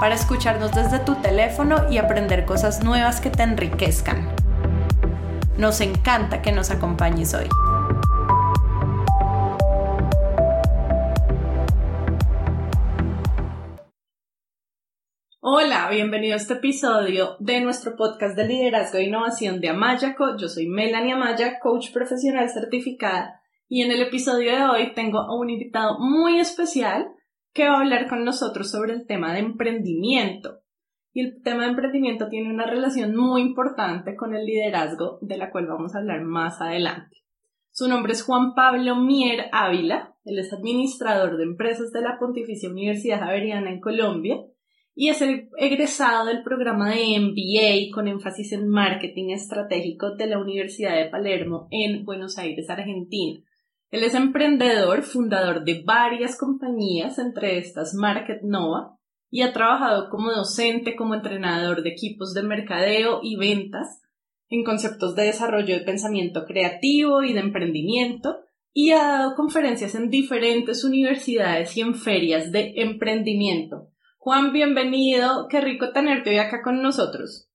para escucharnos desde tu teléfono y aprender cosas nuevas que te enriquezcan. Nos encanta que nos acompañes hoy. Hola, bienvenido a este episodio de nuestro podcast de liderazgo e innovación de Amayaco. Yo soy Melanie Amaya, coach profesional certificada, y en el episodio de hoy tengo a un invitado muy especial que va a hablar con nosotros sobre el tema de emprendimiento. Y el tema de emprendimiento tiene una relación muy importante con el liderazgo, de la cual vamos a hablar más adelante. Su nombre es Juan Pablo Mier Ávila, él es administrador de empresas de la Pontificia Universidad Javeriana en Colombia y es el egresado del programa de MBA con énfasis en marketing estratégico de la Universidad de Palermo en Buenos Aires, Argentina. Él es emprendedor, fundador de varias compañías, entre estas Market Nova, y ha trabajado como docente, como entrenador de equipos de mercadeo y ventas en conceptos de desarrollo de pensamiento creativo y de emprendimiento, y ha dado conferencias en diferentes universidades y en ferias de emprendimiento. Juan, bienvenido, qué rico tenerte hoy acá con nosotros.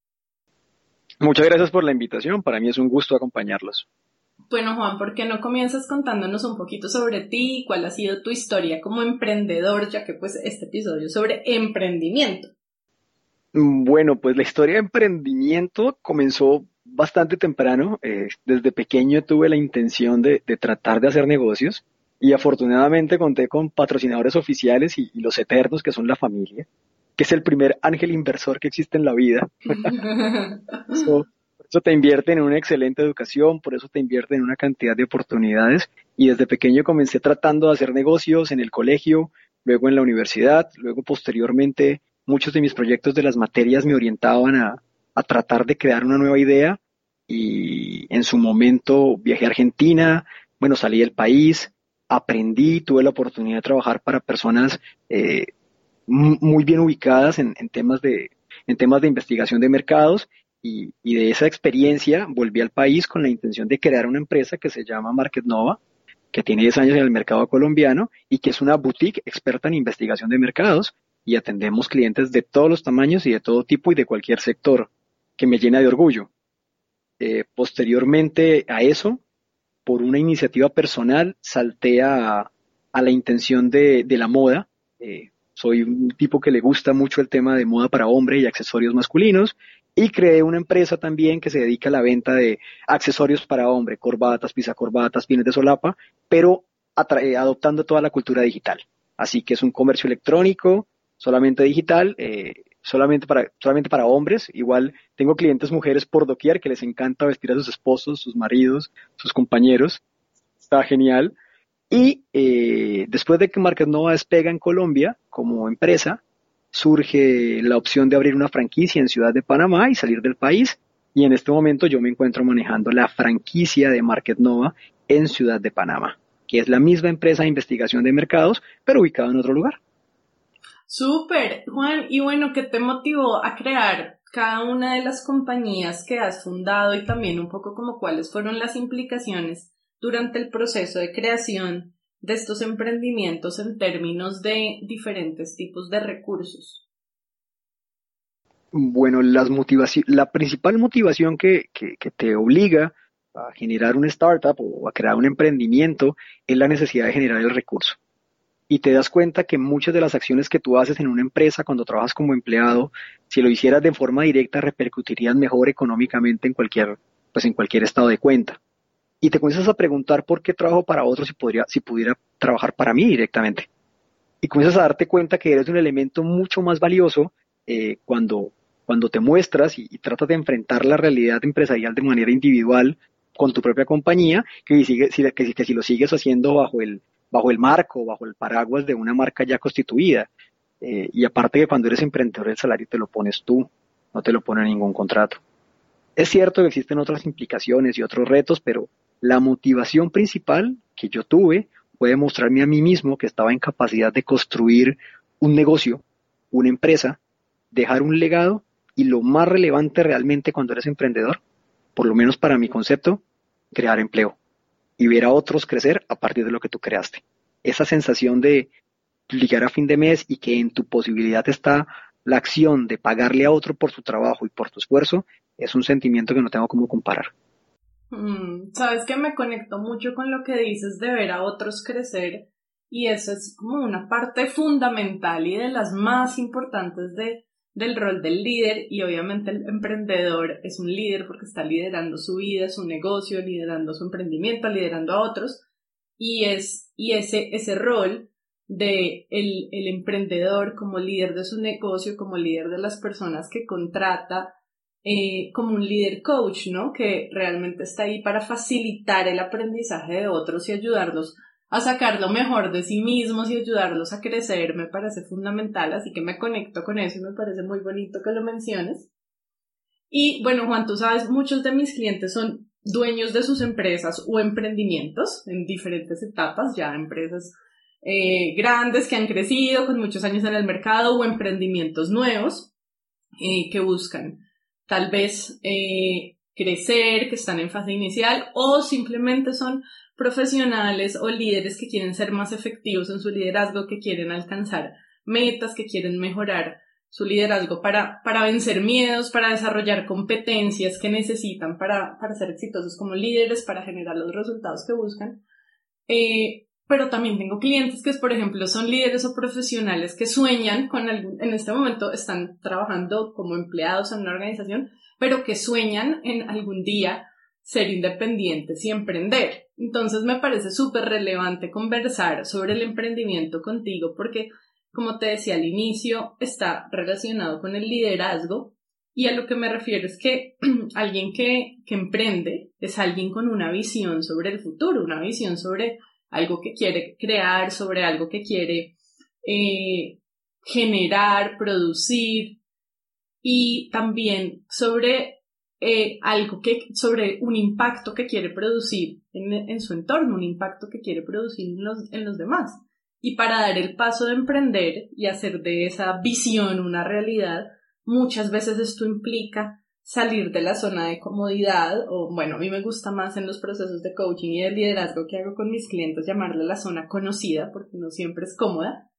Muchas gracias por la invitación, para mí es un gusto acompañarlos. Bueno, Juan, ¿por qué no comienzas contándonos un poquito sobre ti y cuál ha sido tu historia como emprendedor, ya que pues este episodio es sobre emprendimiento? Bueno, pues la historia de emprendimiento comenzó bastante temprano. Eh, desde pequeño tuve la intención de, tratar de hacer negocios y afortunadamente conté con patrocinadores oficiales y, los eternos que son la familia, que es el primer ángel inversor que existe en la vida. eso te invierten en una excelente educación, por eso te invierten en una cantidad de oportunidades. Y desde pequeño comencé tratando de hacer negocios en el colegio, luego en la universidad, luego posteriormente muchos de mis proyectos de las materias me orientaban a, a tratar de crear una nueva idea y en su momento viajé a Argentina, bueno, salí del país, aprendí, tuve la oportunidad de trabajar para personas eh, muy bien ubicadas en, temas de, en temas de investigación de mercados y, de esa experiencia volví al país con la intención de crear una empresa que se llama Market Nova, que tiene 10 años en el mercado colombiano y que es una boutique experta en investigación de mercados y atendemos clientes de todos los tamaños y de todo tipo y de cualquier sector, que me llena de orgullo. Eh, posteriormente a eso, por una iniciativa personal, salté a, la intención de, la moda. Eh, soy un tipo que le gusta mucho el tema de moda para hombre y accesorios masculinos y creé una empresa también que se dedica a la venta de accesorios para hombre, corbatas, pisacorbatas, pines de solapa, pero eh, adoptando toda la cultura digital. Así que es un comercio electrónico, solamente digital, eh, solamente, para, solamente para hombres. Igual tengo clientes mujeres por doquier que les encanta vestir a sus esposos, sus maridos, sus compañeros. Está genial. Y eh, después de que Market Nova despega en Colombia como empresa, surge la opción de abrir una franquicia en Ciudad de Panamá y salir del país. Y en este momento yo me encuentro manejando la franquicia de Market Nova en Ciudad de Panamá, que es la misma empresa de investigación de mercados, pero ubicada en otro lugar. Súper, Juan. Y bueno, ¿qué te motivó a crear cada una de las compañías que has fundado y también un poco como cuáles fueron las implicaciones durante el proceso de creación de estos emprendimientos en términos de diferentes tipos de recursos? Bueno, las la principal motivación que, te obliga a generar una startup o a crear un emprendimiento es la necesidad de generar el recurso. Y te das cuenta que muchas de las acciones que tú haces en una empresa cuando trabajas como empleado, si lo hicieras de forma directa, repercutirían mejor económicamente en cualquier, pues en cualquier estado de cuenta y te comienzas a preguntar por qué trabajo para otros si, podría, si pudiera trabajar para mí directamente. Y comienzas a darte cuenta que eres un elemento mucho más valioso eh, cuando, cuando te muestras y, tratas de enfrentar la realidad empresarial de manera individual con tu propia compañía, que si, que, si lo sigues haciendo bajo el, bajo el marco, bajo el paraguas de una marca ya constituida. Eh, y aparte que cuando eres emprendedor el salario te lo pones tú. no te lo pone ningún contrato. Es cierto que existen otras implicaciones y otros retos, pero la motivación principal que yo tuve fue demostrarme a mí mismo que estaba en capacidad de construir un negocio, una empresa, dejar un legado y lo más relevante realmente cuando eres emprendedor, por lo menos para mi concepto, crear empleo y ver a otros crecer a partir de lo que tú creaste. Esa sensación de llegar a fin de mes y que en tu posibilidad está la acción de pagarle a otro por su trabajo y por tu esfuerzo, es un sentimiento que no tengo como comparar. Mm, Sabes que me conecto mucho con lo que dices de ver a otros crecer y eso es como una parte fundamental y de las más importantes de, del rol del líder y obviamente el emprendedor es un líder porque está liderando su vida, su negocio, liderando su emprendimiento, liderando a otros y es y ese ese rol de el, el emprendedor como líder de su negocio, como líder de las personas que contrata, eh, como un líder coach, ¿no? Que realmente está ahí para facilitar el aprendizaje de otros y ayudarlos a sacar lo mejor de sí mismos y ayudarlos a crecer, me parece fundamental, así que me conecto con eso y me parece muy bonito que lo menciones. Y bueno, Juan, tú sabes, muchos de mis clientes son dueños de sus empresas o emprendimientos en diferentes etapas, ya empresas eh, grandes que han crecido con muchos años en el mercado o emprendimientos nuevos eh, que buscan tal vez eh, crecer, que están en fase inicial o simplemente son profesionales o líderes que quieren ser más efectivos en su liderazgo, que quieren alcanzar metas, que quieren mejorar su liderazgo para, para vencer miedos, para desarrollar competencias que necesitan para, para ser exitosos como líderes, para generar los resultados que buscan. Eh, pero también tengo clientes que, por ejemplo, son líderes o profesionales que sueñan con algún, en este momento están trabajando como empleados en una organización, pero que sueñan en algún día ser independientes y emprender. Entonces me parece súper relevante conversar sobre el emprendimiento contigo porque, como te decía al inicio, está relacionado con el liderazgo y a lo que me refiero es que alguien que, que emprende es alguien con una visión sobre el futuro, una visión sobre algo que quiere crear, sobre algo que quiere eh, generar, producir y también sobre eh, algo que, sobre un impacto que quiere producir en, su entorno, un impacto que quiere producir en los, en los demás. Y para dar el paso de emprender y hacer de esa visión una realidad, muchas veces esto implica salir de la zona de comodidad, o bueno, a mí me gusta más en los procesos de coaching y de liderazgo que hago con mis clientes llamarle la zona conocida, porque no siempre es cómoda,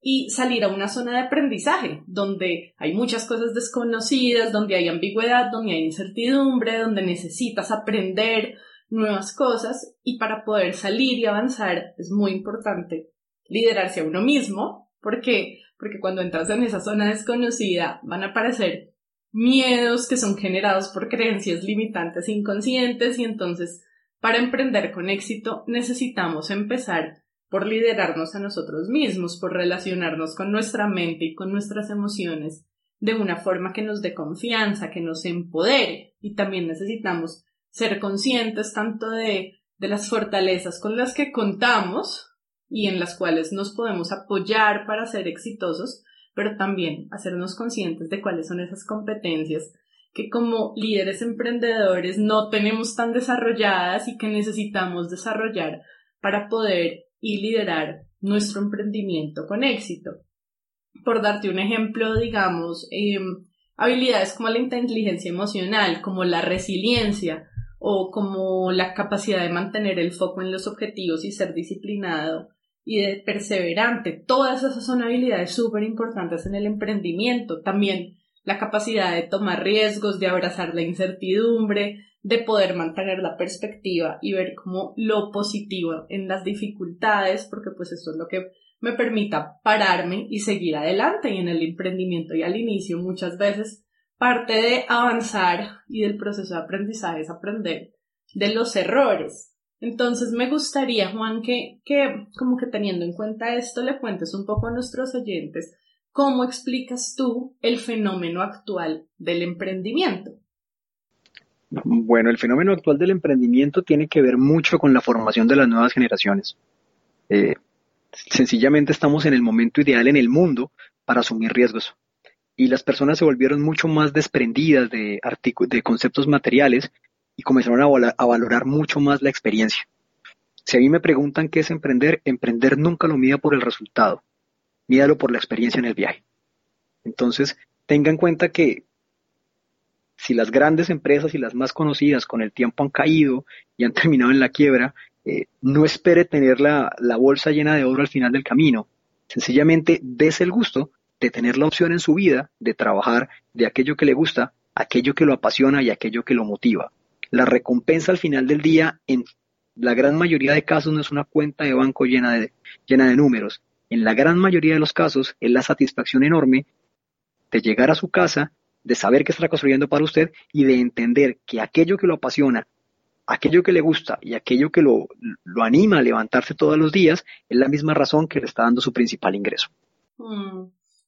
y salir a una zona de aprendizaje, donde hay muchas cosas desconocidas, donde hay ambigüedad, donde hay incertidumbre, donde necesitas aprender nuevas cosas, y para poder salir y avanzar es muy importante liderarse a uno mismo, porque porque cuando entras en esa zona desconocida van a aparecer miedos que son generados por creencias limitantes inconscientes y entonces para emprender con éxito necesitamos empezar por liderarnos a nosotros mismos, por relacionarnos con nuestra mente y con nuestras emociones de una forma que nos dé confianza, que nos empodere. Y también necesitamos ser conscientes tanto de, de las fortalezas con las que contamos y en las cuales nos podemos apoyar para ser exitosos, pero también hacernos conscientes de cuáles son esas competencias que como líderes emprendedores no tenemos tan desarrolladas y que necesitamos desarrollar para poder y liderar nuestro emprendimiento con éxito. Por darte un ejemplo, digamos, em, habilidades como la inteligencia emocional, como la resiliencia o como la capacidad de mantener el foco en los objetivos y ser disciplinado y de perseverante. Todas esas son habilidades súper importantes en el emprendimiento. También la capacidad de tomar riesgos, de abrazar la incertidumbre, de poder mantener la perspectiva y ver como lo positivo en las dificultades, porque pues esto es lo que me permita pararme y seguir adelante. Y en el emprendimiento y al inicio muchas veces parte de avanzar y del proceso de aprendizaje es aprender de los errores. Entonces me gustaría, Juan, que, que como que teniendo en cuenta esto, le cuentes un poco a nuestros oyentes cómo explicas tú el fenómeno actual del emprendimiento. Bueno, el fenómeno actual del emprendimiento tiene que ver mucho con la formación de las nuevas generaciones. Eh, sencillamente estamos en el momento ideal en el mundo para asumir riesgos. y las personas se volvieron mucho más desprendidas de, de conceptos materiales y comenzaron a, valorar mucho más la experiencia. Si a mí me preguntan qué es emprender, emprender nunca lo mida por el resultado, mídalo por la experiencia en el viaje. Entonces, tenga en cuenta que si las grandes empresas y las más conocidas con el tiempo han caído y han terminado en la quiebra, eh, no espere tener la, la bolsa llena de oro al final del camino. Sencillamente des el gusto de tener la opción en su vida de trabajar de aquello que le gusta, aquello que lo apasiona y aquello que lo motiva. La recompensa al final del día, en la gran mayoría de casos, no es una cuenta de banco llena de, llena de números. En la gran mayoría de los casos es la satisfacción enorme de llegar a su casa, de saber que está construyendo para usted y de entender que aquello que lo apasiona, aquello que le gusta y aquello que lo, lo anima a levantarse todos los días es la misma razón que le está dando su principal ingreso. Mm.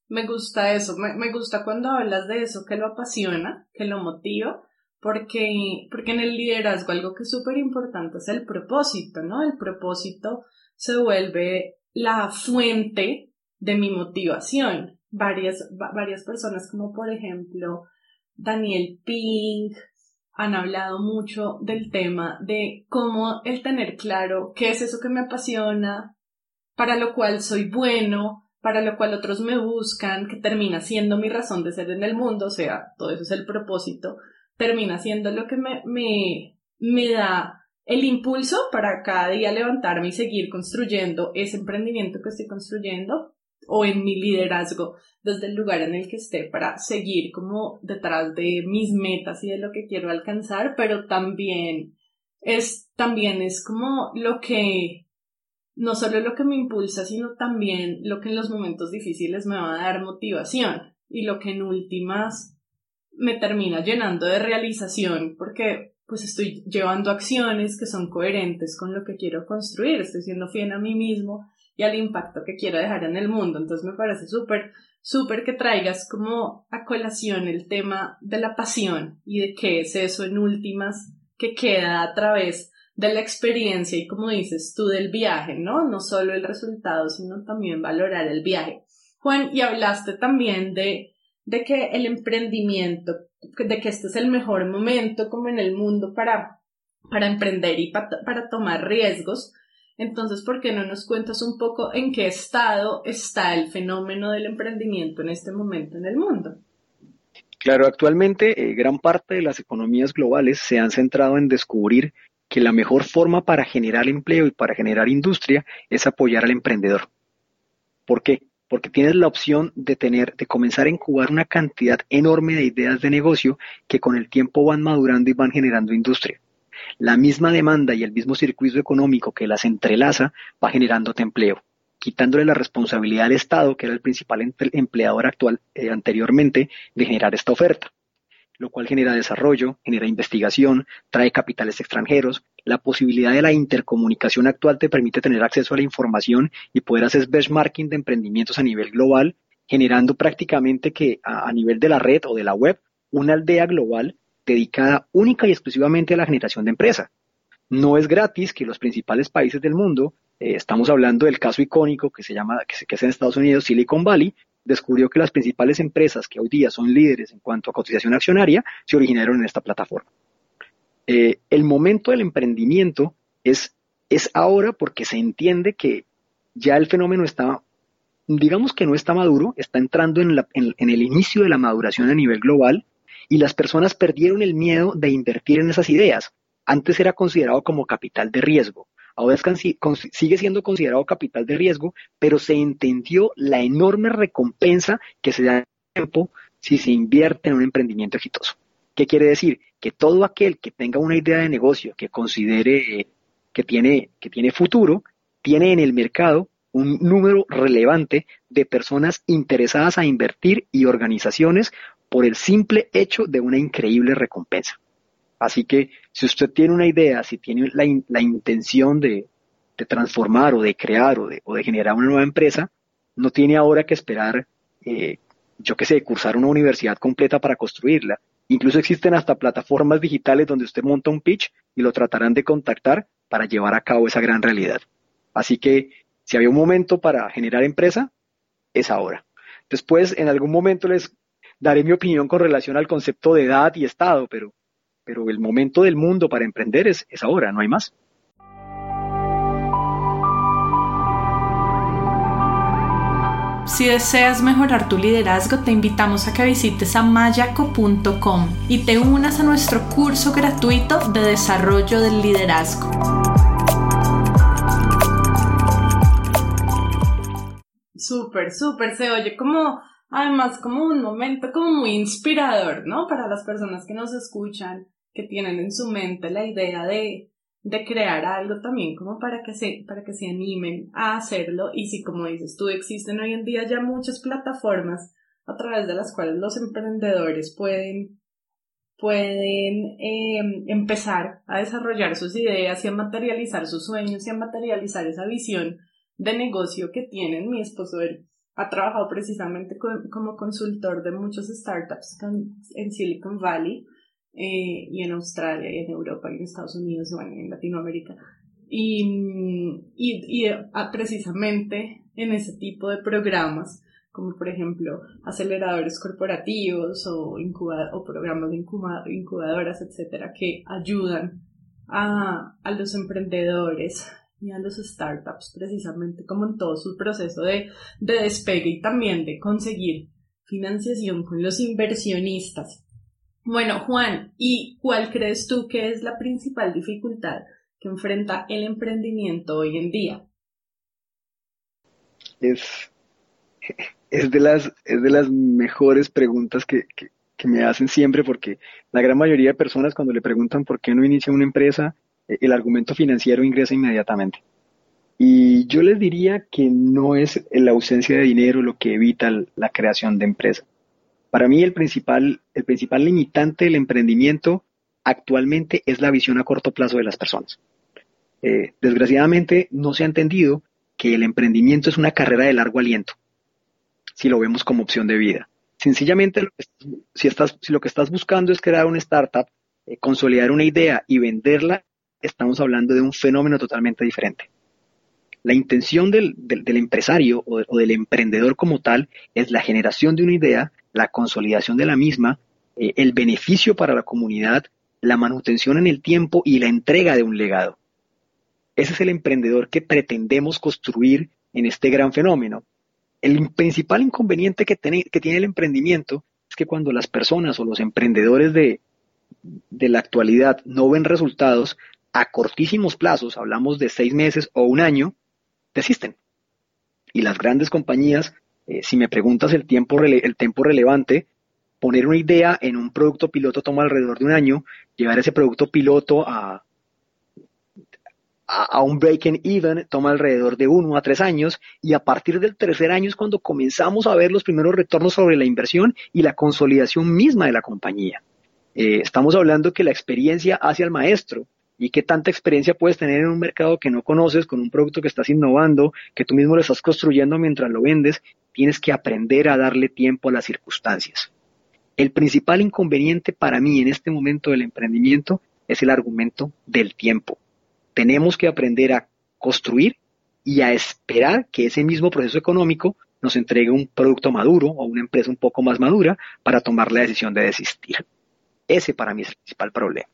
Me gusta eso, me, me, gusta cuando hablas de eso que lo apasiona, que lo motiva, porque, porque en el liderazgo algo que es súper importante es el propósito, ¿no? El propósito se vuelve la fuente de mi motivación. Varias, varias personas como por ejemplo Daniel Pink han hablado mucho del tema de cómo el tener claro qué es eso que me apasiona, para lo cual soy bueno, para lo cual otros me buscan, que termina siendo mi razón de ser en el mundo, o sea, todo eso es el propósito, termina siendo lo que me, me, me da el impulso para cada día levantarme y seguir construyendo ese emprendimiento que estoy construyendo o en mi liderazgo desde el lugar en el que esté para seguir como detrás de mis metas y de lo que quiero alcanzar, pero también es, también es como lo que no solo lo que me impulsa, sino también lo que en los momentos difíciles me va a dar motivación y lo que en últimas me termina llenando de realización porque pues estoy llevando acciones que son coherentes con lo que quiero construir, estoy siendo fiel a mí mismo y al impacto que quiero dejar en el mundo. Entonces me parece súper, súper que traigas como a colación el tema de la pasión y de qué es eso en últimas que queda a través de la experiencia y como dices tú del viaje, ¿no? No solo el resultado, sino también valorar el viaje. Juan, y hablaste también de, de que el emprendimiento, de que este es el mejor momento como en el mundo para, para emprender y para, para tomar riesgos. Entonces, ¿por qué no nos cuentas un poco en qué estado está el fenómeno del emprendimiento en este momento en el mundo? Claro, actualmente eh, gran parte de las economías globales se han centrado en descubrir que la mejor forma para generar empleo y para generar industria es apoyar al emprendedor. ¿Por qué? Porque tienes la opción de tener, de comenzar a incubar una cantidad enorme de ideas de negocio que con el tiempo van madurando y van generando industria. La misma demanda y el mismo circuito económico que las entrelaza va generándote empleo, quitándole la responsabilidad al Estado, que era el principal empleador actual eh, anteriormente, de generar esta oferta lo cual genera desarrollo, genera investigación, trae capitales extranjeros. La posibilidad de la intercomunicación actual te permite tener acceso a la información y poder hacer benchmarking de emprendimientos a nivel global, generando prácticamente que a, nivel de la red o de la web, una aldea global dedicada única y exclusivamente a la generación de empresa. No es gratis que los principales países del mundo, eh, estamos hablando del caso icónico que se llama, que, que es en Estados Unidos, Silicon Valley, descubrió que las principales empresas que hoy día son líderes en cuanto a cotización accionaria se originaron en esta plataforma. Eh, el momento del emprendimiento es, es ahora porque se entiende que ya el fenómeno está, digamos que no está maduro, está entrando en, en el inicio de la maduración a nivel global y las personas perdieron el miedo de invertir en esas ideas. Antes era considerado como capital de riesgo ahora sigue siendo considerado capital de riesgo, pero se entendió la enorme recompensa que se da en tiempo si se invierte en un emprendimiento exitoso. ¿Qué quiere decir? Que todo aquel que tenga una idea de negocio que considere que tiene, que tiene futuro, tiene en el mercado un número relevante de personas interesadas a invertir y organizaciones por el simple hecho de una increíble recompensa. Así que si usted tiene una idea, si tiene la, la intención de, de, transformar o de crear o de, o de, generar una nueva empresa, no tiene ahora que esperar, eh, yo qué sé, cursar una universidad completa para construirla. Incluso existen hasta plataformas digitales donde usted monta un pitch y lo tratarán de contactar para llevar a cabo esa gran realidad. Así que si había un momento para generar empresa, es ahora. Después, en algún momento les daré mi opinión con relación al concepto de edad y estado, pero, pero el momento del mundo para emprender es, es ahora, no hay más. Si deseas mejorar tu liderazgo, te invitamos a que visites amayaco.com y te unas a nuestro curso gratuito de desarrollo del liderazgo. Súper, súper, se oye como, además, como un momento como muy inspirador, ¿no? Para las personas que nos escuchan, que tienen en su mente la idea de de crear algo también como para que se, para que se animen a hacerlo y si como dices tú existen hoy en día ya muchas plataformas a través de las cuales los emprendedores pueden pueden em, empezar a desarrollar sus ideas y a materializar sus sueños y a materializar esa visión de negocio que tienen. Mi esposo ha trabajado precisamente como consultor de muchos startups en Silicon Valley eh, y en Australia y en Europa y en Estados Unidos y en Latinoamérica. Y, y, y ah, precisamente en ese tipo de programas, como por ejemplo aceleradores corporativos o, o programas de incubadoras, etcétera, que ayudan a, a los emprendedores y a los startups precisamente como en todo su proceso de, de despegue y también de conseguir financiación con los inversionistas bueno, Juan, ¿y cuál crees tú que es la principal dificultad que enfrenta el emprendimiento hoy en día? Es, es, de, las, es de las mejores preguntas que, me hacen siempre porque la gran mayoría de personas cuando le preguntan por qué no inicia una empresa, eh, el argumento financiero ingresa inmediatamente. Y yo les diría que no es la ausencia de dinero lo que evita la creación de empresas. Para mí el principal, el principal limitante del emprendimiento actualmente es la visión a corto plazo de las personas. Eh, desgraciadamente no se ha entendido que el emprendimiento es una carrera de largo aliento, si lo vemos como opción de vida. Sencillamente, si, estás, si lo que estás buscando es crear una startup, eh, consolidar una idea y venderla, estamos hablando de un fenómeno totalmente diferente. La intención del, empresario o, del emprendedor como tal es la generación de una idea, la consolidación de la misma, eh, el beneficio para la comunidad, la manutención en el tiempo y la entrega de un legado. Ese es el emprendedor que pretendemos construir en este gran fenómeno. El principal inconveniente que, que tiene el emprendimiento es que cuando las personas o los emprendedores de, de la actualidad no ven resultados a cortísimos plazos, hablamos de seis meses o un año, desisten. Y las grandes compañías, eh, si me preguntas el tiempo, el tiempo relevante, poner una idea en un producto piloto toma alrededor de un año, llevar ese producto piloto a, a, un break even toma alrededor de uno a tres años. Y a partir del tercer año es cuando comenzamos a ver los primeros retornos sobre la inversión y la consolidación misma de la compañía. Eh, estamos hablando que la experiencia hace al maestro. Y qué tanta experiencia puedes tener en un mercado que no conoces, con un producto que estás innovando, que tú mismo lo estás construyendo mientras lo vendes, tienes que aprender a darle tiempo a las circunstancias. El principal inconveniente para mí en este momento del emprendimiento es el argumento del tiempo. Tenemos que aprender a construir y a esperar que ese mismo proceso económico nos entregue un producto maduro o una empresa un poco más madura para tomar la decisión de desistir. Ese para mí es el principal problema.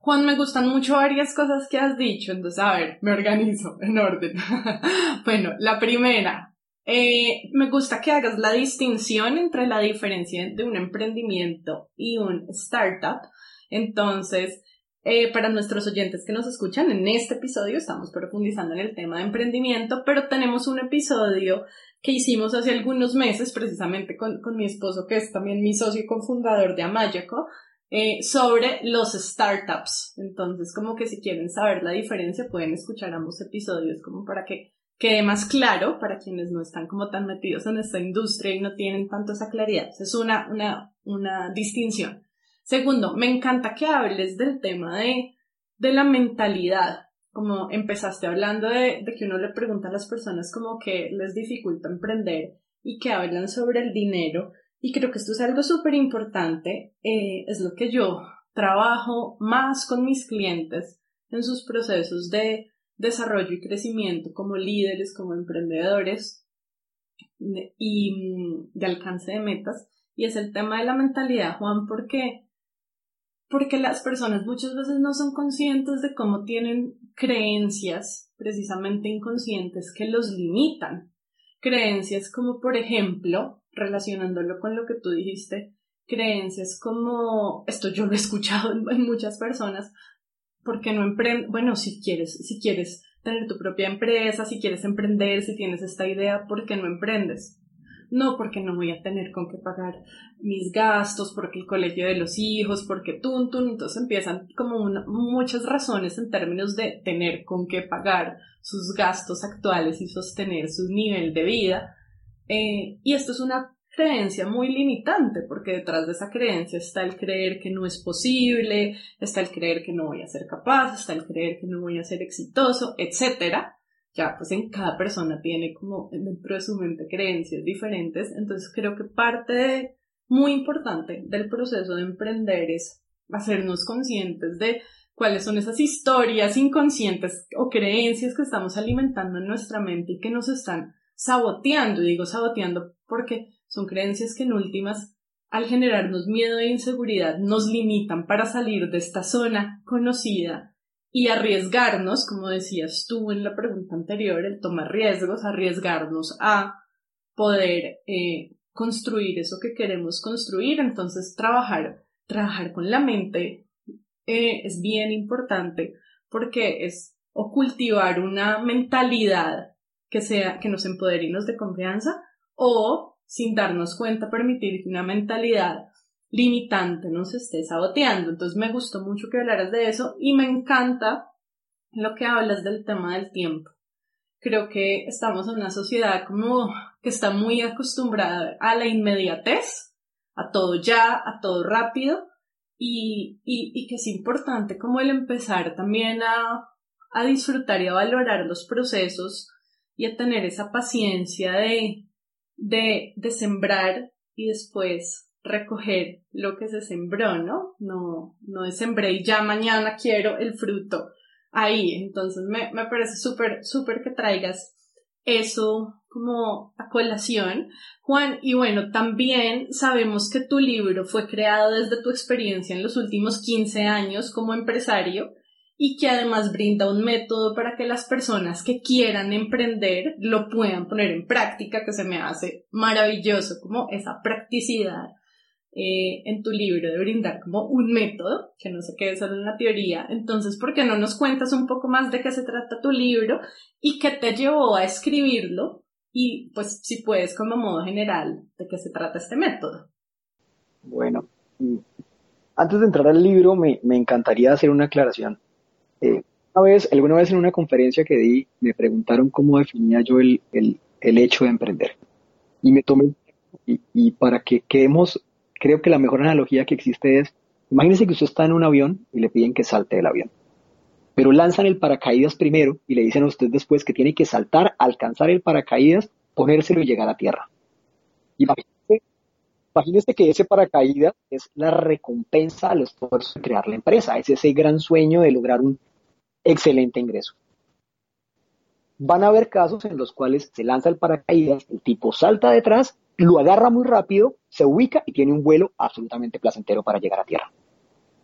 Juan, me gustan mucho varias cosas que has dicho, entonces a ver, me organizo en orden. bueno, la primera, eh, me gusta que hagas la distinción entre la diferencia de un emprendimiento y un startup. Entonces, eh, para nuestros oyentes que nos escuchan, en este episodio estamos profundizando en el tema de emprendimiento, pero tenemos un episodio que hicimos hace algunos meses, precisamente con, con mi esposo, que es también mi socio cofundador de Amayaco, eh, sobre los startups. Entonces, como que si quieren saber la diferencia, pueden escuchar ambos episodios como para que quede más claro para quienes no están como tan metidos en esta industria y no tienen tanto esa claridad. Es una, una, una distinción. Segundo, me encanta que hables del tema de, de la mentalidad. Como empezaste hablando de, de que uno le pregunta a las personas como que les dificulta emprender y que hablan sobre el dinero y creo que esto es algo súper importante, eh, es lo que yo trabajo más con mis clientes en sus procesos de desarrollo y crecimiento como líderes, como emprendedores y mm, de alcance de metas. y es el tema de la mentalidad, Juan, porque porque las personas muchas veces no son conscientes de cómo tienen creencias precisamente inconscientes que los limitan. Creencias como, por ejemplo, relacionándolo con lo que tú dijiste, creencias como, esto yo lo he escuchado en, muchas personas, porque no emprendes, bueno, si quieres, si quieres tener tu propia empresa, si quieres emprender, si tienes esta idea, ¿por qué no emprendes? no porque no voy a tener con qué pagar mis gastos, porque el colegio de los hijos, porque tun, tun, entonces empiezan como muchas razones en términos de tener con qué pagar sus gastos actuales y sostener su nivel de vida. Eh, y esto es una creencia muy limitante, porque detrás de esa creencia está el creer que no es posible, está el creer que no voy a ser capaz, está el creer que no voy a ser exitoso, etcétera. Ya pues en cada persona tiene como dentro de su mente creencias diferentes, entonces creo que parte muy importante del proceso de emprender es hacernos conscientes de cuáles son esas historias inconscientes o creencias que estamos alimentando en nuestra mente y que nos están saboteando, y digo saboteando porque son creencias que en últimas al generarnos miedo e inseguridad nos limitan para salir de esta zona conocida y arriesgarnos, como decías tú en la pregunta anterior, el tomar riesgos, arriesgarnos a poder eh, construir eso que queremos construir. Entonces, trabajar, trabajar con la mente eh, es bien importante porque es o cultivar una mentalidad que sea, que nos empodere y nos dé confianza, o sin darnos cuenta permitir que una mentalidad limitante nos esté saboteando. Entonces me gustó mucho que hablaras de eso y me encanta lo que hablas del tema del tiempo. Creo que estamos en una sociedad como que está muy acostumbrada a la inmediatez, a todo ya, a todo rápido y, y, que es importante como el empezar también a, a disfrutar y a valorar los procesos y a tener esa paciencia de, de, de sembrar y después recoger lo que se sembró, ¿no? No, no sembré y ya mañana quiero el fruto ahí. Entonces me, me parece súper, súper que traigas eso como a colación. Juan, y bueno, también sabemos que tu libro fue creado desde tu experiencia en los últimos 15 años como empresario y que además brinda un método para que las personas que quieran emprender lo puedan poner en práctica, que se me hace maravilloso, como esa practicidad eh, en tu libro de brindar como un método, que no se quede solo en la teoría. Entonces, ¿por qué no nos cuentas un poco más de qué se trata tu libro y qué te llevó a escribirlo? Y pues, si puedes, como modo general, de qué se trata este método. Bueno, mm, antes de entrar al libro, me, me encantaría hacer una aclaración. Eh, una vez, alguna vez en una conferencia que di, me preguntaron cómo definía yo el, el, hecho de emprender. Y me tomé, y, y para que quedemos creo que la mejor analogía que existe es, imagínense que usted está en un avión y le piden que salte del avión. Pero lanzan el paracaídas primero y le dicen a usted después que tiene que saltar, alcanzar el paracaídas, ponérselo y llegar a tierra. Imagínese que ese paracaídas es la recompensa al esfuerzo de crear la empresa, es ese gran sueño de lograr un excelente ingreso. Van a haber casos en los cuales se lanza el paracaídas, el tipo salta detrás lo agarra muy rápido, se ubica y tiene un vuelo absolutamente placentero para llegar a tierra.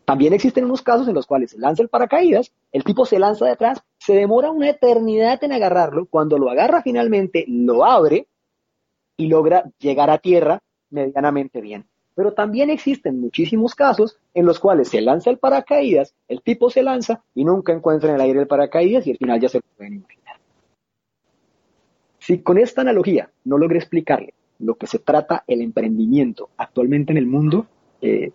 También existen unos casos en los cuales se lanza el paracaídas, el tipo se lanza detrás, se demora una eternidad en agarrarlo, cuando lo agarra finalmente, lo abre y logra llegar a tierra medianamente bien. Pero también existen muchísimos casos en los cuales se lanza el paracaídas, el tipo se lanza y nunca encuentra en el aire el paracaídas y al final ya se lo pueden imaginar. Si con esta analogía no logré explicarle lo que se trata el emprendimiento actualmente en el mundo, eh,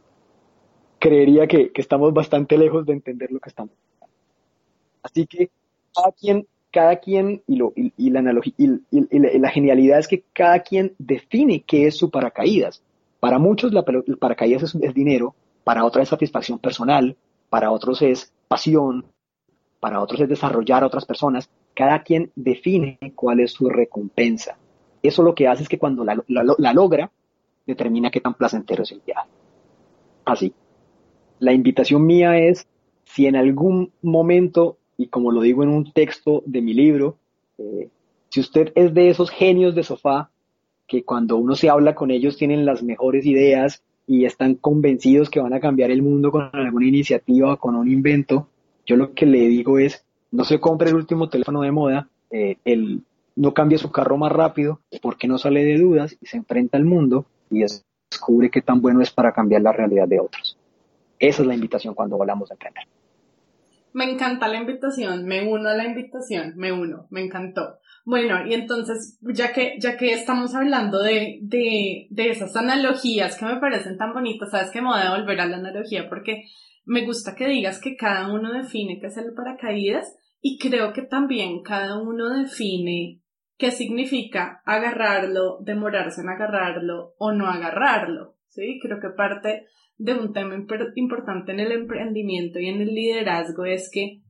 creería que, estamos bastante lejos de entender lo que estamos. Así que cada quien, cada quien y, lo, y, la analogía y, la, genialidad es que cada quien define qué es su paracaídas. Para muchos la, el paracaídas es, dinero, para otros es satisfacción personal, para otros es pasión, para otros es desarrollar a otras personas. Cada quien define cuál es su recompensa. Eso lo que hace es que cuando la, logra, determina qué tan placentero es el viaje. Así. La invitación mía es, si en algún momento, y como lo digo en un texto de mi libro, eh, si usted es de esos genios de sofá que cuando uno se habla con ellos tienen las mejores ideas y están convencidos que van a cambiar el mundo con alguna iniciativa o con un invento. Yo lo que le digo es, no se compre el último teléfono de moda, eh, el, no cambie su carro más rápido porque no sale de dudas y se enfrenta al mundo y descubre qué tan bueno es para cambiar la realidad de otros. Esa es la invitación cuando hablamos de emprender. Me encanta la invitación, me uno a la invitación, me uno, me encantó. Bueno, y entonces, ya que, ya que estamos hablando de, de, de esas analogías que me parecen tan bonitas, sabes que me voy a volver a la analogía porque me gusta que digas que cada uno define qué es el paracaídas y creo que también cada uno define qué significa agarrarlo, demorarse en agarrarlo o no agarrarlo. Sí, creo que parte de un tema importante en el emprendimiento y en el liderazgo es que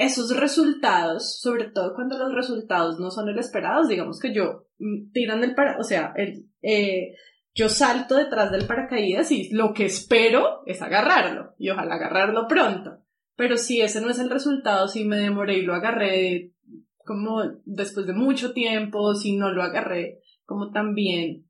esos resultados, sobre todo cuando los resultados no son el esperados, digamos que yo mm, tiran del para, o sea, el, eh, yo salto detrás del paracaídas y lo que espero es agarrarlo y ojalá agarrarlo pronto. Pero si ese no es el resultado, si me demoré y lo agarré como después de mucho tiempo, si no lo agarré, como también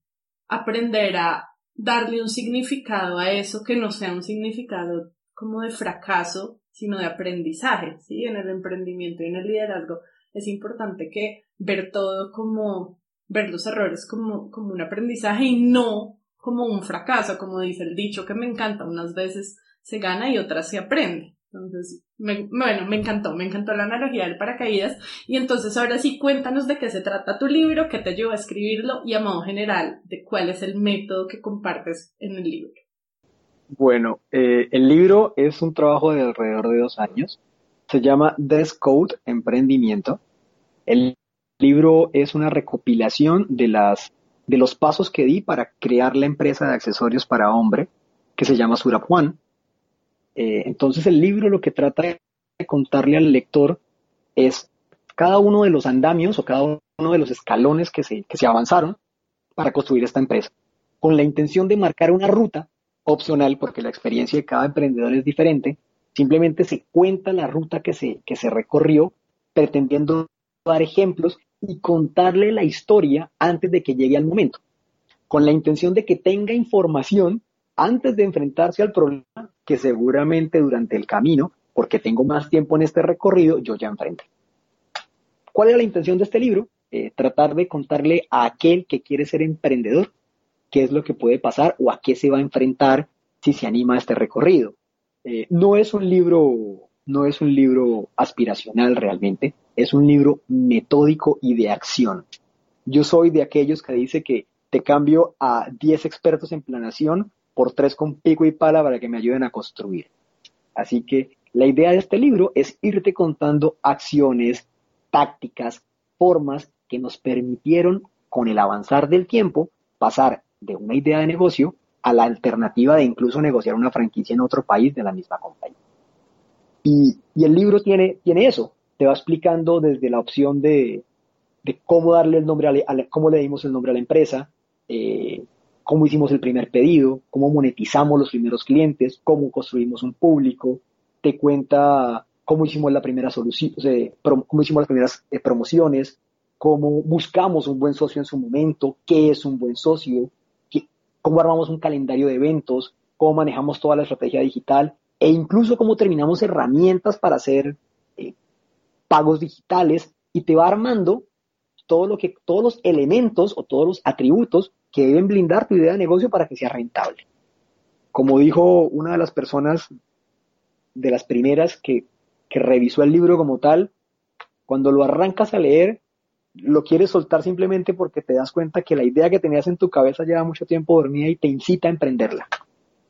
aprender a darle un significado a eso que no sea un significado como de fracaso, sino de aprendizaje, ¿sí? En el emprendimiento y en el liderazgo es importante que ver todo como, ver los errores como, como un aprendizaje y no como un fracaso, como dice el dicho que me encanta, unas veces se gana y otras se aprende. Entonces, bueno, me encantó, me encantó la analogía del paracaídas. Y entonces ahora sí, cuéntanos de qué se trata tu libro, qué te llevó a escribirlo y a modo general, de cuál es el método que compartes en el libro. Bueno, eh, el libro es un trabajo de alrededor de dos años. Se llama Desk Code Emprendimiento. El libro es una recopilación de, las, de los pasos que di para crear la empresa de accesorios para hombre que se llama Surap One. Eh, entonces el libro lo que trata de contarle al lector es cada uno de los andamios o cada uno de los escalones que se, que se avanzaron para construir esta empresa, con la intención de marcar una ruta opcional porque la experiencia de cada emprendedor es diferente. Simplemente se cuenta la ruta que se, que se recorrió, pretendiendo dar ejemplos y contarle la historia antes de que llegue al momento, con la intención de que tenga información antes de enfrentarse al problema que seguramente durante el camino, porque tengo más tiempo en este recorrido, yo ya enfrenté. ¿Cuál es la intención de este libro? Eh, tratar de contarle a aquel que quiere ser emprendedor qué es lo que puede pasar o a qué se va a enfrentar si se anima a este recorrido. Eh, no es un libro, no es un libro aspiracional realmente, es un libro metódico y de acción. Yo soy de aquellos que dice que te cambio a 10 expertos en planación por tres con pico y pala para que me ayuden a construir. Así que la idea de este libro es irte contando acciones, tácticas, formas que nos permitieron, con el avanzar del tiempo, pasar de una idea de negocio a la alternativa de incluso negociar una franquicia en otro país de la misma compañía. Y, el libro tiene, tiene eso, te va explicando desde la opción de, cómo darle el nombre, a, cómo le dimos el nombre a la empresa, eh, cómo hicimos el primer pedido, cómo monetizamos los primeros clientes, cómo construimos un público, te cuenta cómo hicimos la primera solución, cómo hicimos las primeras eh, promociones, cómo buscamos un buen socio en su momento, qué es un buen socio, cómo armamos un calendario de eventos, cómo manejamos toda la estrategia digital e incluso cómo terminamos herramientas para hacer eh, pagos digitales y te va armando todo lo que, todos los elementos o todos los atributos que deben blindar tu idea de negocio para que sea rentable. Como dijo una de las personas de las primeras que, que revisó el libro como tal, cuando lo arrancas a leer, lo quieres soltar simplemente porque te das cuenta que la idea que tenías en tu cabeza lleva mucho tiempo dormida y te incita a emprenderla.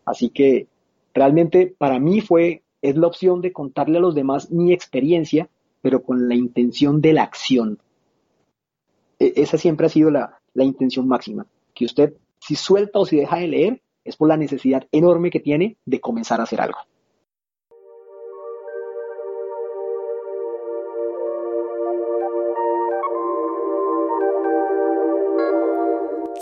Así que realmente para mí fue, es la opción de contarle a los demás mi experiencia, pero con la intención de la acción. E, esa siempre ha sido la, la intención máxima, que usted si suelta o si deja de leer es por la necesidad enorme que tiene de comenzar a hacer algo.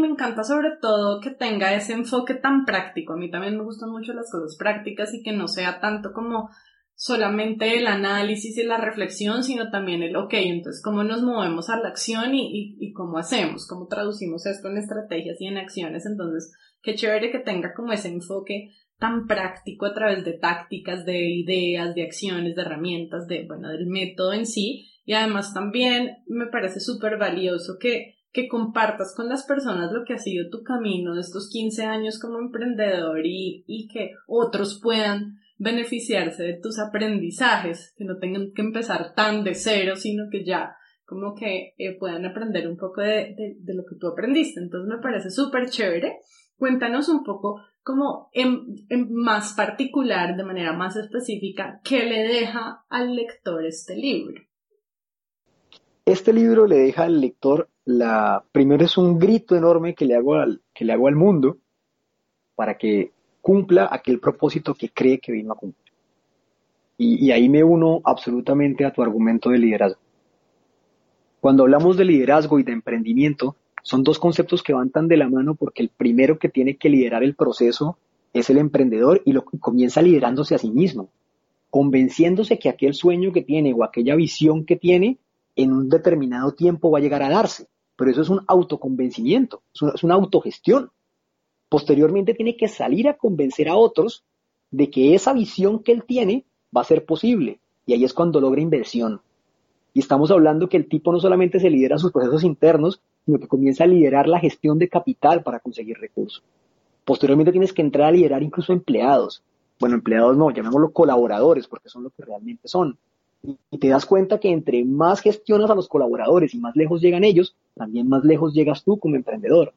me encanta sobre todo que tenga ese enfoque tan práctico. A mí también me gustan mucho las cosas prácticas y que no sea tanto como solamente el análisis y la reflexión, sino también el, ok, entonces cómo nos movemos a la acción y, cómo hacemos, cómo traducimos esto en estrategias y en acciones. Entonces, qué chévere que tenga como ese enfoque tan práctico a través de tácticas, de ideas, de acciones, de herramientas, de, bueno, del método en sí. Y además también me parece súper valioso que, que compartas con las personas lo que ha sido tu camino de estos 15 años como emprendedor y, y que otros puedan beneficiarse de tus aprendizajes, que no tengan que empezar tan de cero, sino que ya como que eh, puedan aprender un poco de, de, lo que tú aprendiste. Entonces me parece súper chévere. Cuéntanos un poco como en, en, más particular, de manera más específica, qué le deja al lector este libro. Este libro le deja al lector la primero es un grito enorme que le hago al que le hago al mundo para que cumpla aquel propósito que cree que vino a cumplir. Y, ahí me uno absolutamente a tu argumento de liderazgo. Cuando hablamos de liderazgo y de emprendimiento, son dos conceptos que van tan de la mano porque el primero que tiene que liderar el proceso es el emprendedor y lo comienza liderándose a sí mismo, convenciéndose que aquel sueño que tiene o aquella visión que tiene en un determinado tiempo va a llegar a darse. Pero eso es un autoconvencimiento, es una autogestión. Posteriormente tiene que salir a convencer a otros de que esa visión que él tiene va a ser posible. Y ahí es cuando logra inversión. Y estamos hablando que el tipo no solamente se lidera sus procesos internos, sino que comienza a liderar la gestión de capital para conseguir recursos. Posteriormente tienes que entrar a liderar incluso empleados. Bueno, empleados no, llamémoslo colaboradores, porque son lo que realmente son. Y te das cuenta que entre más gestionas a los colaboradores y más lejos llegan ellos, también más lejos llegas tú como emprendedor.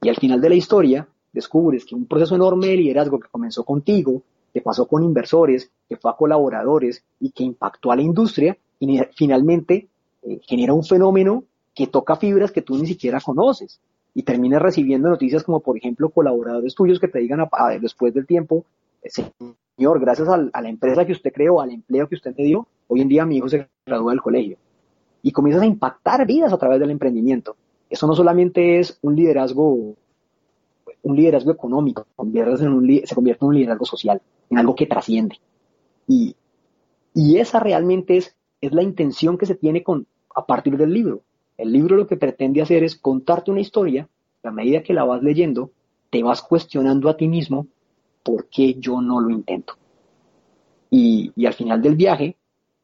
Y al final de la historia, descubres que un proceso enorme de liderazgo que comenzó contigo, que pasó con inversores, que fue a colaboradores y que impactó a la industria, y finalmente eh, genera un fenómeno que toca fibras que tú ni siquiera conoces y terminas recibiendo noticias como por ejemplo colaboradores tuyos que te digan después del tiempo, señor, gracias a, la empresa que usted creó, al empleo que usted me dio, hoy en día mi hijo se gradúa del colegio. Y comienzas a impactar vidas a través del emprendimiento. Eso no solamente es un liderazgo un liderazgo económico, se convierte en un liderazgo social, en algo que trasciende. Y, esa realmente es, es la intención que se tiene con, a partir del libro. El libro lo que pretende hacer es contarte una historia, a medida que la vas leyendo, te vas cuestionando a ti mismo por qué yo no lo intento. Y, al final del viaje,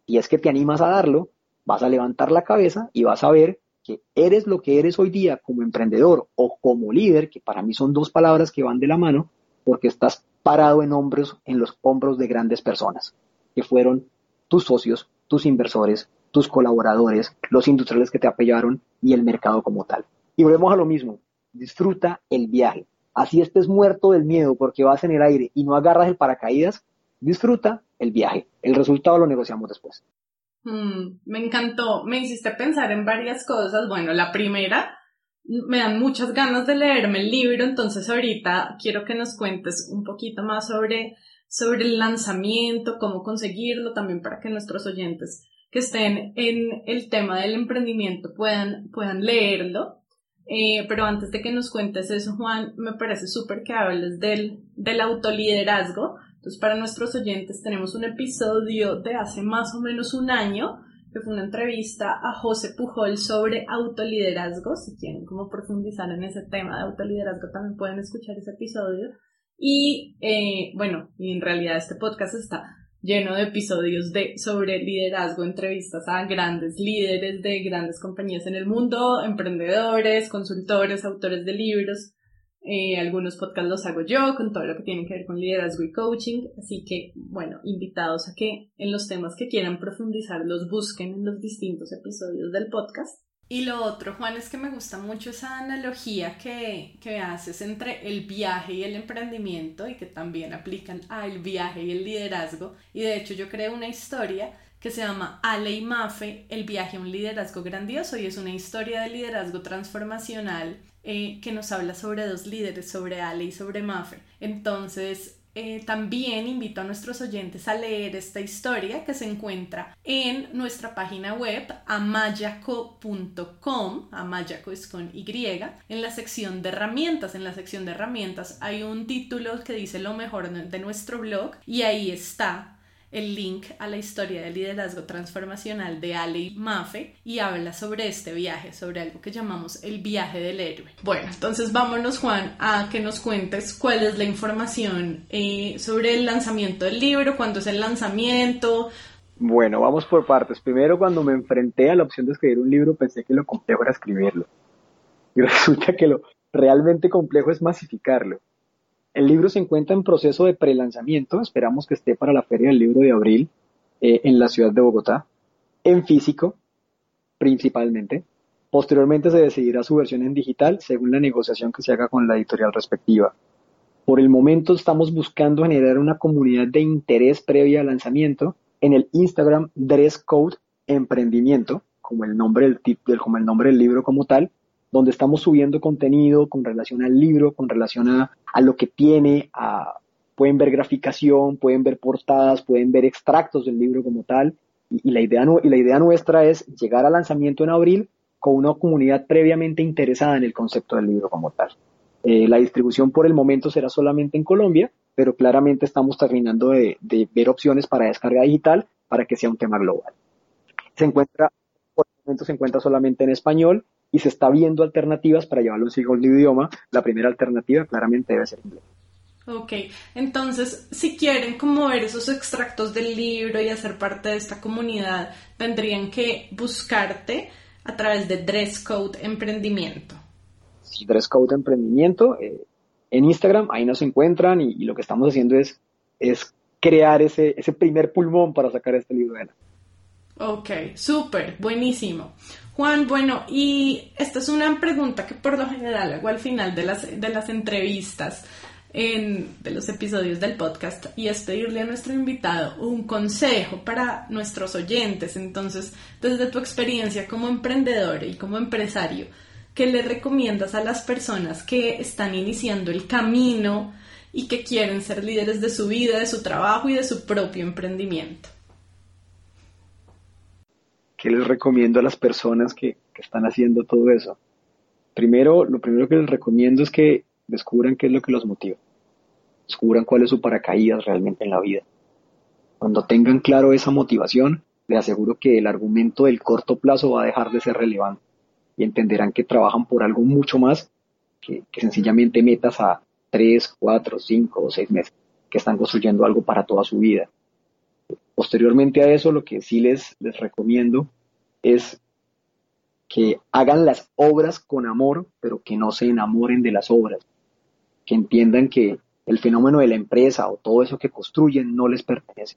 si es que te animas a darlo, vas a levantar la cabeza y vas a ver que eres lo que eres hoy día como emprendedor o como líder, que para mí son dos palabras que van de la mano, porque estás parado en hombros, en los hombros de grandes personas, que fueron tus socios, tus inversores, tus colaboradores, los industriales que te apoyaron y el mercado como tal. Y volvemos a lo mismo, disfruta el viaje. Así estés muerto del miedo porque vas en el aire y no agarras el paracaídas, disfruta el viaje. El resultado lo negociamos después. Mm, me encantó, me hiciste pensar en varias cosas. Bueno, la primera, me dan muchas ganas de leerme el libro, entonces ahorita quiero que nos cuentes un poquito más sobre, sobre el lanzamiento, cómo conseguirlo, también para que nuestros oyentes que estén en el tema del emprendimiento puedan, puedan leerlo. Eh, pero antes de que nos cuentes eso, Juan, me parece súper que hables del, del autoliderazgo, entonces, para nuestros oyentes tenemos un episodio de hace más o menos un año, que fue una entrevista a José Pujol sobre autoliderazgo. Si quieren como profundizar en ese tema de autoliderazgo, también pueden escuchar ese episodio. Y eh, bueno, y en realidad este podcast está lleno de episodios de, sobre liderazgo, entrevistas a grandes líderes de grandes compañías en el mundo, emprendedores, consultores, autores de libros. Eh, algunos podcasts los hago yo con todo lo que tiene que ver con liderazgo y coaching. Así que, bueno, invitados a que en los temas que quieran profundizar los busquen en los distintos episodios del podcast. Y lo otro, Juan, es que me gusta mucho esa analogía que, que haces entre el viaje y el emprendimiento y que también aplican al viaje y el liderazgo. Y de hecho yo creo una historia que se llama Ale y Mafe, el viaje a un liderazgo grandioso y es una historia de liderazgo transformacional eh, que nos habla sobre dos líderes, sobre Ale y sobre Mafe. Entonces, eh, también invito a nuestros oyentes a leer esta historia que se encuentra en nuestra página web amayaco.com, amayaco es con Y, en la sección de herramientas. En la sección de herramientas hay un título que dice lo mejor de nuestro blog y ahí está el link a la historia del liderazgo transformacional de Ale y Mafe y habla sobre este viaje, sobre algo que llamamos el viaje del héroe. Bueno, entonces vámonos Juan a que nos cuentes cuál es la información eh, sobre el lanzamiento del libro, cuándo es el lanzamiento. Bueno, vamos por partes. Primero, cuando me enfrenté a la opción de escribir un libro, pensé que lo complejo era escribirlo. Y resulta que lo realmente complejo es masificarlo. El libro se encuentra en proceso de prelanzamiento, esperamos que esté para la Feria del Libro de Abril eh, en la ciudad de Bogotá, en físico principalmente. Posteriormente se decidirá su versión en digital según la negociación que se haga con la editorial respectiva. Por el momento estamos buscando generar una comunidad de interés previa al lanzamiento en el Instagram Dress Code Emprendimiento, como el nombre del, como el nombre del libro como tal, donde estamos subiendo contenido con relación al libro, con relación a, lo que tiene, pueden ver graficación, pueden ver portadas, pueden ver extractos del libro como tal. Y, la, idea, y la idea nuestra es llegar al lanzamiento en abril con una comunidad previamente interesada en el concepto del libro como tal. Eh, la distribución por el momento será solamente en Colombia, pero claramente estamos terminando de, de, ver opciones para descarga digital para que sea un tema global. Se encuentra, por el momento se encuentra solamente en español y se está viendo alternativas para llevarlo en segundo idioma. La primera alternativa claramente debe ser inglés. Ok, entonces si quieren como ver esos extractos del libro y hacer parte de esta comunidad, tendrían que buscarte a través de Dress Code Emprendimiento. Sí, Dress Code Emprendimiento. Eh, en Instagram, ahí nos encuentran y, lo que estamos haciendo es, es crear ese, ese primer pulmón para sacar este libro de la. Ok, súper, buenísimo. Juan, bueno, y esta es una pregunta que por lo general hago al final de las, de las entrevistas, en, de los episodios del podcast, y es pedirle a nuestro invitado un consejo para nuestros oyentes. Entonces, desde tu experiencia como emprendedor y como empresario, ¿qué le recomiendas a las personas que están iniciando el camino y que quieren ser líderes de su vida, de su trabajo y de su propio emprendimiento? ¿Qué les recomiendo a las personas que, están haciendo todo eso? Primero, lo primero que les recomiendo es que descubran qué es lo que los motiva. Descubran cuál es su paracaídas realmente en la vida. Cuando tengan claro esa motivación, les aseguro que el argumento del corto plazo va a dejar de ser relevante y entenderán que trabajan por algo mucho más que, que sencillamente metas a tres, cuatro, cinco o seis meses, que están construyendo algo para toda su vida. Posteriormente a eso, lo que sí les, recomiendo es que hagan las obras con amor, pero que no se enamoren de las obras, que entiendan que el fenómeno de la empresa o todo eso que construyen no les pertenece.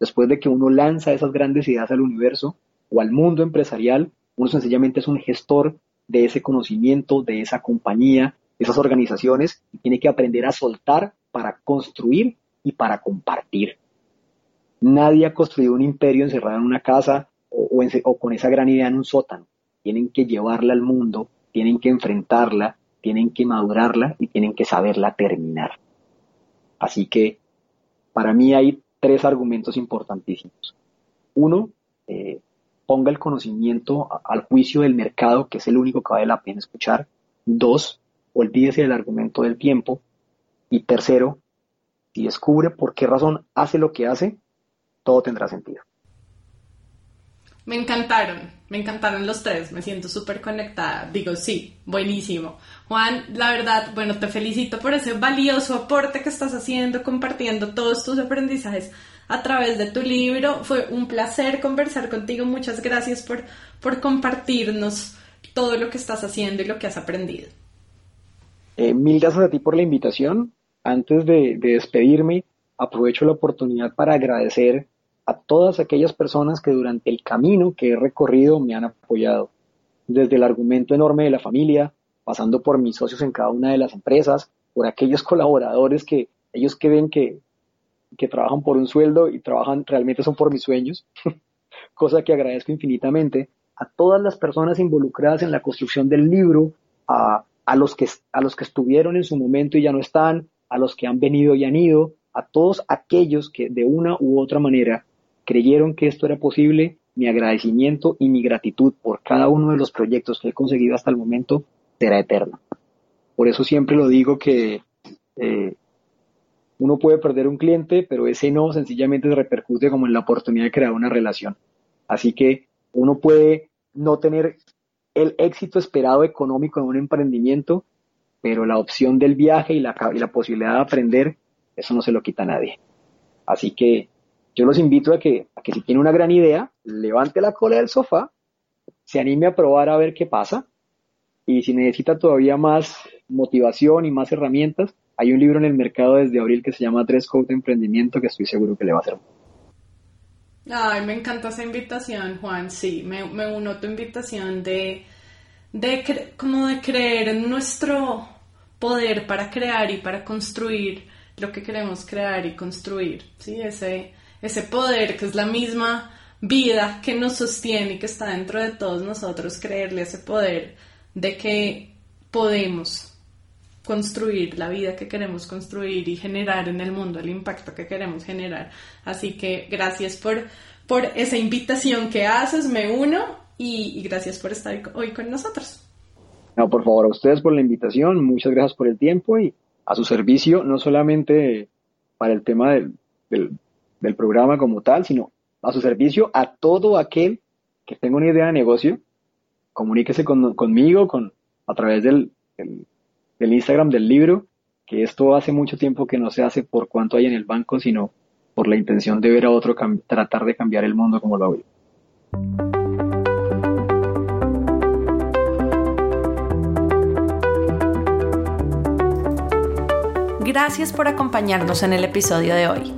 Después de que uno lanza esas grandes ideas al universo o al mundo empresarial, uno sencillamente es un gestor de ese conocimiento, de esa compañía, de esas organizaciones, y tiene que aprender a soltar para construir y para compartir. Nadie ha construido un imperio encerrado en una casa o, con esa gran idea en un sótano. Tienen que llevarla al mundo, tienen que enfrentarla, tienen que madurarla y tienen que saberla terminar. Así que para mí hay tres argumentos importantísimos. Uno, eh, ponga el conocimiento al juicio del mercado, que es el único que vale la pena escuchar. Dos, olvídese del argumento del tiempo. Y tercero, si descubre por qué razón hace lo que hace, todo tendrá sentido. Me encantaron, me encantaron los tres, me siento súper conectada. Digo, sí, buenísimo. Juan, la verdad, bueno, te felicito por ese valioso aporte que estás haciendo, compartiendo todos tus aprendizajes a través de tu libro. Fue un placer conversar contigo. Muchas gracias por, por compartirnos todo lo que estás haciendo y lo que has aprendido. Eh, mil gracias a ti por la invitación. Antes de despedirme, aprovecho la oportunidad para agradecer a todas aquellas personas que durante el camino que he recorrido me han apoyado, desde el argumento enorme de la familia, pasando por mis socios en cada una de las empresas, por aquellos colaboradores que ellos que ven que, que trabajan por un sueldo y trabajan realmente son por mis sueños, cosa que agradezco infinitamente, a todas las personas involucradas en la construcción del libro, a, a, los que, a los que estuvieron en su momento y ya no están, a los que han venido y han ido, a todos aquellos que de una u otra manera creyeron que esto era posible, mi agradecimiento y mi gratitud por cada uno de los proyectos que he conseguido hasta el momento será eterno. Por eso siempre lo digo que eh, uno puede perder un cliente, pero ese no sencillamente se repercute como en la oportunidad de crear una relación. Así que uno puede no tener el éxito esperado económico en un emprendimiento, pero la opción del viaje y la, y la posibilidad de aprender, eso no se lo quita a nadie. Así que yo los invito a que, si tiene una gran idea, levante la cola del sofá, se anime a probar a ver qué pasa, y si necesita todavía más motivación y más herramientas, hay un libro en el mercado desde abril que se llama Tres Code de Emprendimiento que estoy seguro que le va a hacer. Ay, me encanta esa invitación, Juan. Sí, me, me uno a tu invitación de, de como de creer en nuestro poder para crear y para construir lo que queremos crear y construir. Sí, ese, ese poder que es la misma vida que nos sostiene y que está dentro de todos nosotros, creerle ese poder de que podemos construir la vida que queremos construir y generar en el mundo el impacto que queremos generar. Así que gracias por, por esa invitación que haces, me uno y, gracias por estar hoy con nosotros. No, por favor, a ustedes por la invitación, muchas gracias por el tiempo y a su servicio, no solamente para el tema del, programa como tal, sino a su servicio a todo aquel que tenga una idea de negocio, comuníquese conmigo con, a través del, del Instagram del libro, que esto hace mucho tiempo que no se hace por cuánto hay en el banco, sino por la intención de ver a otro tratar de cambiar el mundo como lo hago Gracias por acompañarnos en el episodio de hoy.